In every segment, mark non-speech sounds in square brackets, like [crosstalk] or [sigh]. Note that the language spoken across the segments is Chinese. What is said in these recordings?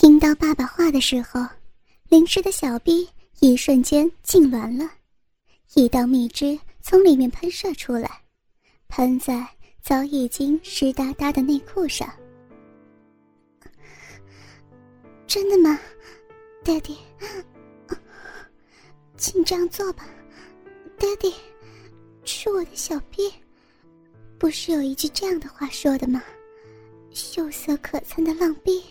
听到爸爸话的时候，淋湿的小臂一瞬间痉挛了，一道蜜汁从里面喷射出来，喷在早已经湿哒哒的内裤上。真的吗爹地请这样做吧爹地。吃我的小臂，不是有一句这样的话说的吗？秀色可餐的浪逼。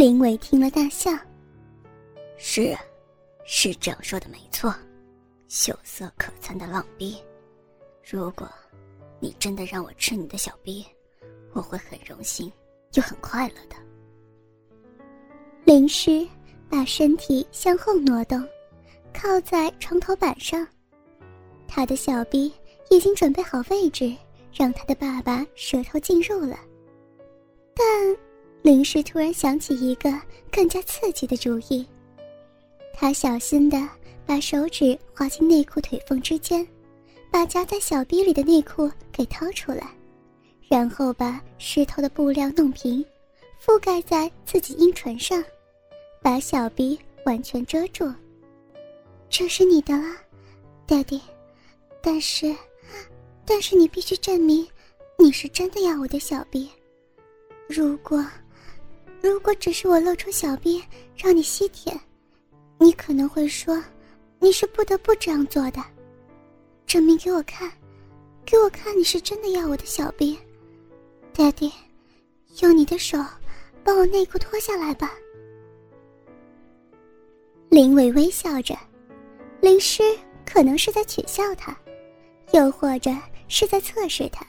林伟听了大笑。是啊，是这样说的没错，秀色可餐的浪逼。如果，你真的让我吃你的小逼，我会很荣幸又很快乐的。林诗把身体向后挪动，靠在床头板上。他的小逼已经准备好位置，让他的爸爸舌头进入了。但林氏突然想起一个更加刺激的主意。他小心地把手指滑进内裤腿缝之间，把夹在小臂里的内裤给掏出来，然后把湿透的布料弄平，覆盖在自己阴唇上，把小臂完全遮住。这是你的了，Daddy。但是，但是你必须证明，你是真的要我的小臂。如果，如果只是我露出小臂让你吸舔，你可能会说，你是不得不这样做的。证明给我看，给我看你是真的要我的小臂。Daddy，用你的手，把我内裤脱下来吧。林伟微笑着，林诗可能是在取笑他。又或者是在测试他，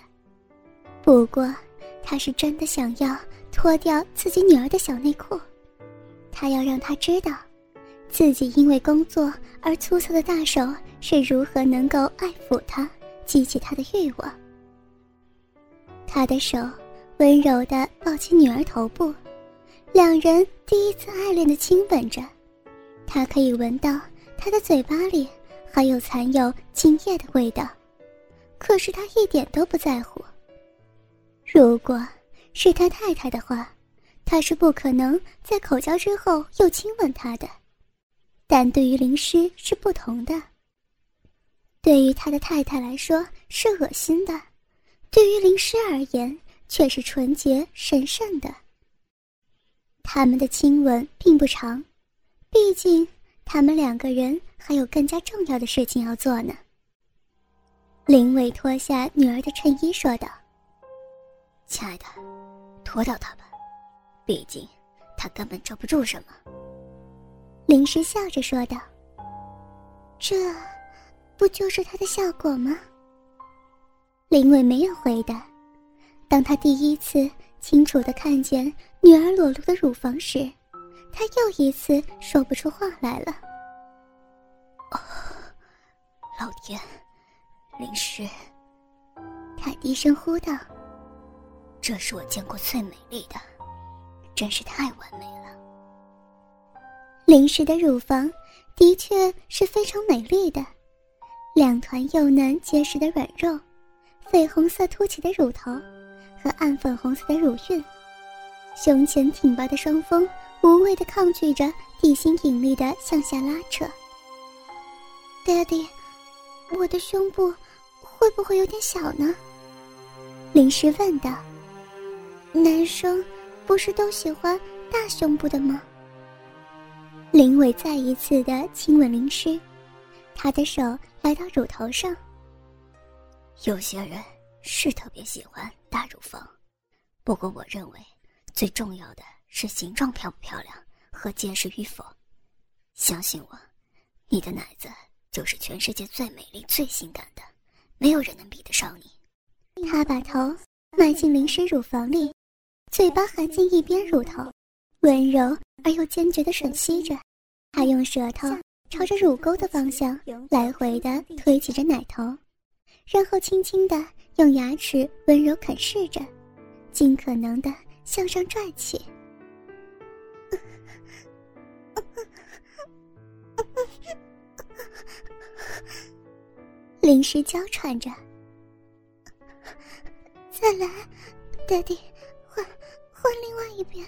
不过他是真的想要脱掉自己女儿的小内裤，他要让她知道，自己因为工作而粗糙的大手是如何能够爱抚她，激起她的欲望。他的手温柔地抱起女儿头部，两人第一次爱恋的亲吻着，他可以闻到她的嘴巴里还有残有精液的味道。可是他一点都不在乎。如果是他太太的话，他是不可能在口交之后又亲吻她的。但对于林诗是不同的。对于他的太太来说是恶心的，对于林诗而言却是纯洁神圣的。他们的亲吻并不长，毕竟他们两个人还有更加重要的事情要做呢。林伟脱下女儿的衬衣，说道：“亲爱的，脱掉它吧，毕竟它根本遮不住什么。”林诗笑着说道：“这，不就是它的效果吗？”林伟没有回答。当他第一次清楚的看见女儿裸露的乳房时，他又一次说不出话来了。哦，老天！林诗，他低声呼道：“这是我见过最美丽的，真是太完美了。”林诗的乳房的确是非常美丽的，两团幼嫩结实的软肉，绯红色凸起的乳头和暗粉红色的乳晕，胸前挺拔的双峰无畏地抗拒着地心引力的向下拉扯。Daddy，我的胸部。会不会有点小呢？林诗问道。男生不是都喜欢大胸部的吗？林伟再一次的亲吻林诗，他的手来到乳头上。有些人是特别喜欢大乳房，不过我认为最重要的是形状漂不漂亮和结实与否。相信我，你的奶子就是全世界最美丽、最性感的。没有人能比得上你。他把头埋进林诗乳房里，嘴巴含进一边乳头，温柔而又坚决地吮吸着。他用舌头朝着乳沟的方向来回地推挤着奶头，然后轻轻地用牙齿温柔啃噬着，尽可能地向上拽起。[laughs] 临时娇喘着，再来，爹地，换另外一边，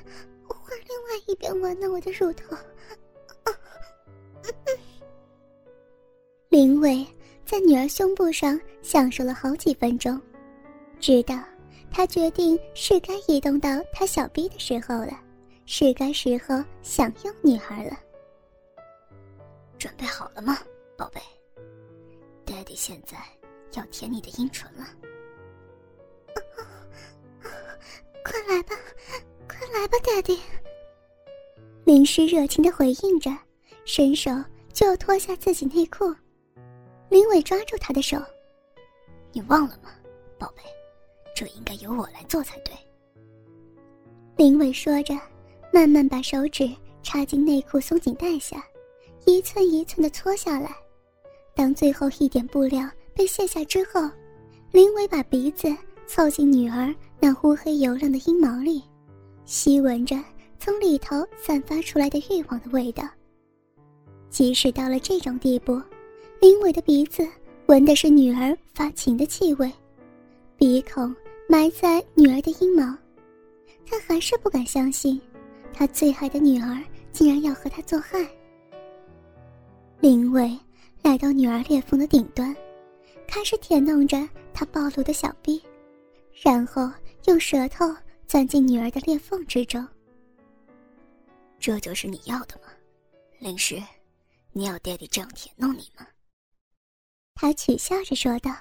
换另外一边玩弄我的乳头。[laughs] 林伟在女儿胸部上享受了好几分钟，直到他决定是该移动到他小臂的时候了，是该时候享用女孩了。准备好了吗，宝贝？爹地现在要舔你的阴唇了。快来吧，快来吧，爹地！林诗热情的回应着，伸手就要脱下自己内裤。林伟抓住他的手：“你忘了吗，宝贝？这应该由我来做才对。”林伟说着，慢慢把手指插进内裤松紧带下，一寸一寸的搓下来。当最后一点布料被卸下之后，林伟把鼻子凑近女儿那乌黑油亮的阴毛里，吸闻着从里头散发出来的欲望的味道。即使到了这种地步，林伟的鼻子闻的是女儿发情的气味，鼻孔埋在女儿的阴毛，他还是不敢相信，他最爱的女儿竟然要和他做爱。林伟。来到女儿裂缝的顶端，开始舔弄着她暴露的小臂，然后用舌头钻进女儿的裂缝之中。这就是你要的吗，灵石？你要爹地这样舔弄你吗？他取笑着说道：“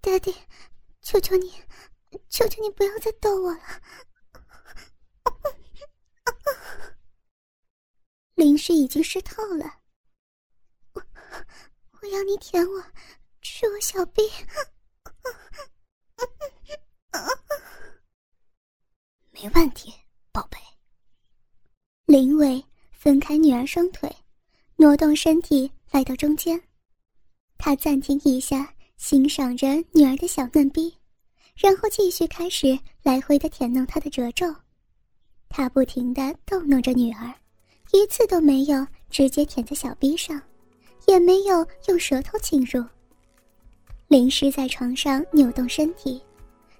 爹地，求求你，求求你不要再逗我了。”灵石已经湿透了，我我要你舔我，吃我小臂。[laughs] 没问题，宝贝。林伟分开女儿双腿，挪动身体来到中间，他暂停一下，欣赏着女儿的小嫩逼，然后继续开始来回的舔弄她的褶皱，他不停的逗弄着女儿。一次都没有直接舔在小臂上，也没有用舌头侵入。淋湿在床上扭动身体，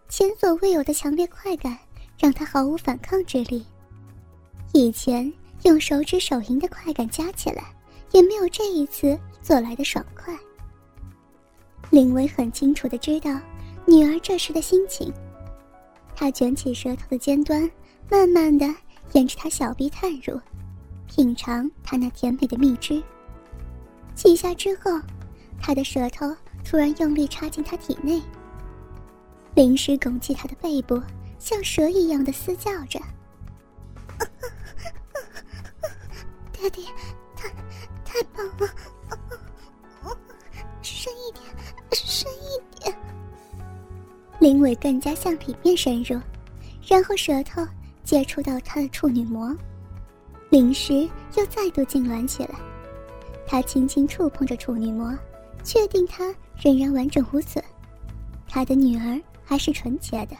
前所未有的强烈快感让他毫无反抗之力。以前用手指手淫的快感加起来，也没有这一次做来的爽快。林薇很清楚的知道女儿这时的心情，他卷起舌头的尖端，慢慢的沿着她小臂探入。品尝她那甜美的蜜汁。几下之后，他的舌头突然用力插进他体内。灵石拱起他的背部，像蛇一样的嘶叫着：“ [laughs] 爹地，太太棒了！深一点，深一点。”林伟更加向里面深入，然后舌头接触到他的处女膜。灵石又再度痉挛起来，他轻轻触碰着处女膜，确定他仍然完整无损，他的女儿还是纯洁的。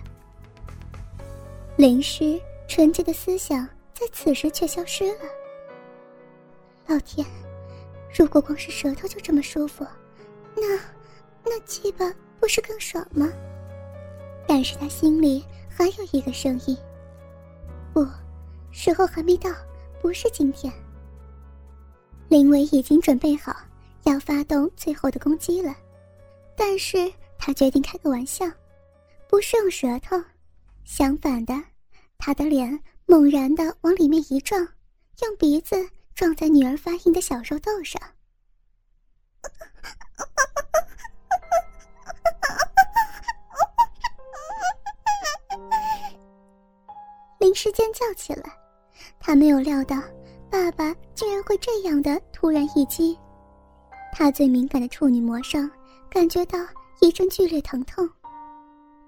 灵师纯洁的思想在此时却消失了。老天，如果光是舌头就这么舒服，那那鸡巴不是更爽吗？但是他心里还有一个声音：不，时候还没到。不是今天。林伟已经准备好要发动最后的攻击了，但是他决定开个玩笑，不是用舌头，相反的，他的脸猛然的往里面一撞，用鼻子撞在女儿发硬的小肉豆上。林时尖叫起来。他没有料到，爸爸竟然会这样的突然一击。他最敏感的处女膜上感觉到一阵剧烈疼痛，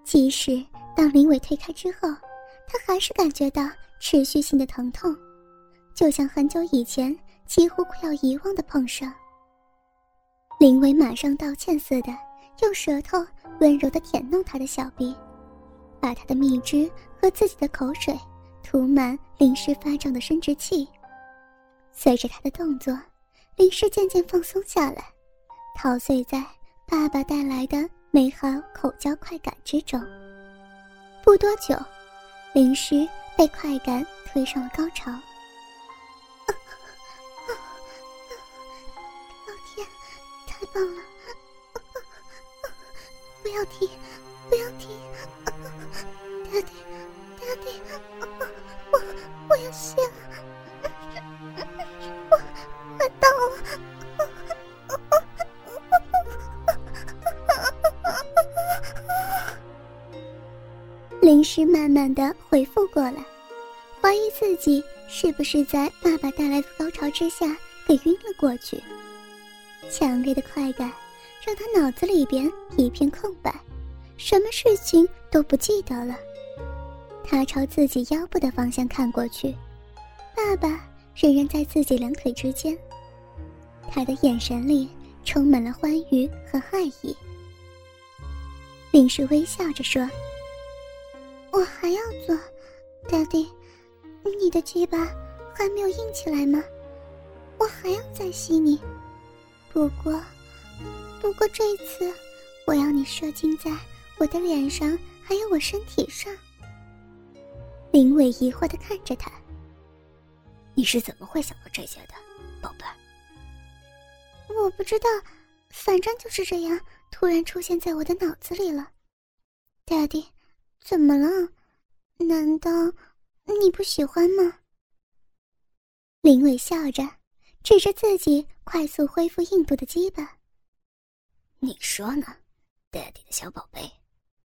即使当林伟推开之后，他还是感觉到持续性的疼痛，就像很久以前几乎快要遗忘的碰伤。林伟马上道歉似的，用舌头温柔的舔弄他的小臂，把他的蜜汁和自己的口水。涂满林氏发胀的生殖器，随着他的动作，林氏渐渐放松下来，陶醉在爸爸带来的美好口交快感之中。不多久，林诗被快感推上了高潮。老天，太棒了！不要停，不要停！是慢慢的恢复过来，怀疑自己是不是在爸爸带来的高潮之下给晕了过去。强烈的快感让他脑子里边一片空白，什么事情都不记得了。他朝自己腰部的方向看过去，爸爸仍然在自己两腿之间，他的眼神里充满了欢愉和爱意。林氏微笑着说。还要做，Daddy，你的鸡巴还没有硬起来吗？我还要再吸你。不过，不过这一次，我要你射精在我的脸上，还有我身体上。林伟疑惑的看着他，你是怎么会想到这些的，宝贝？我不知道，反正就是这样，突然出现在我的脑子里了，Daddy。怎么了？难道你不喜欢吗？林伟笑着，指着自己快速恢复硬度的鸡巴。你说呢，爹地的小宝贝？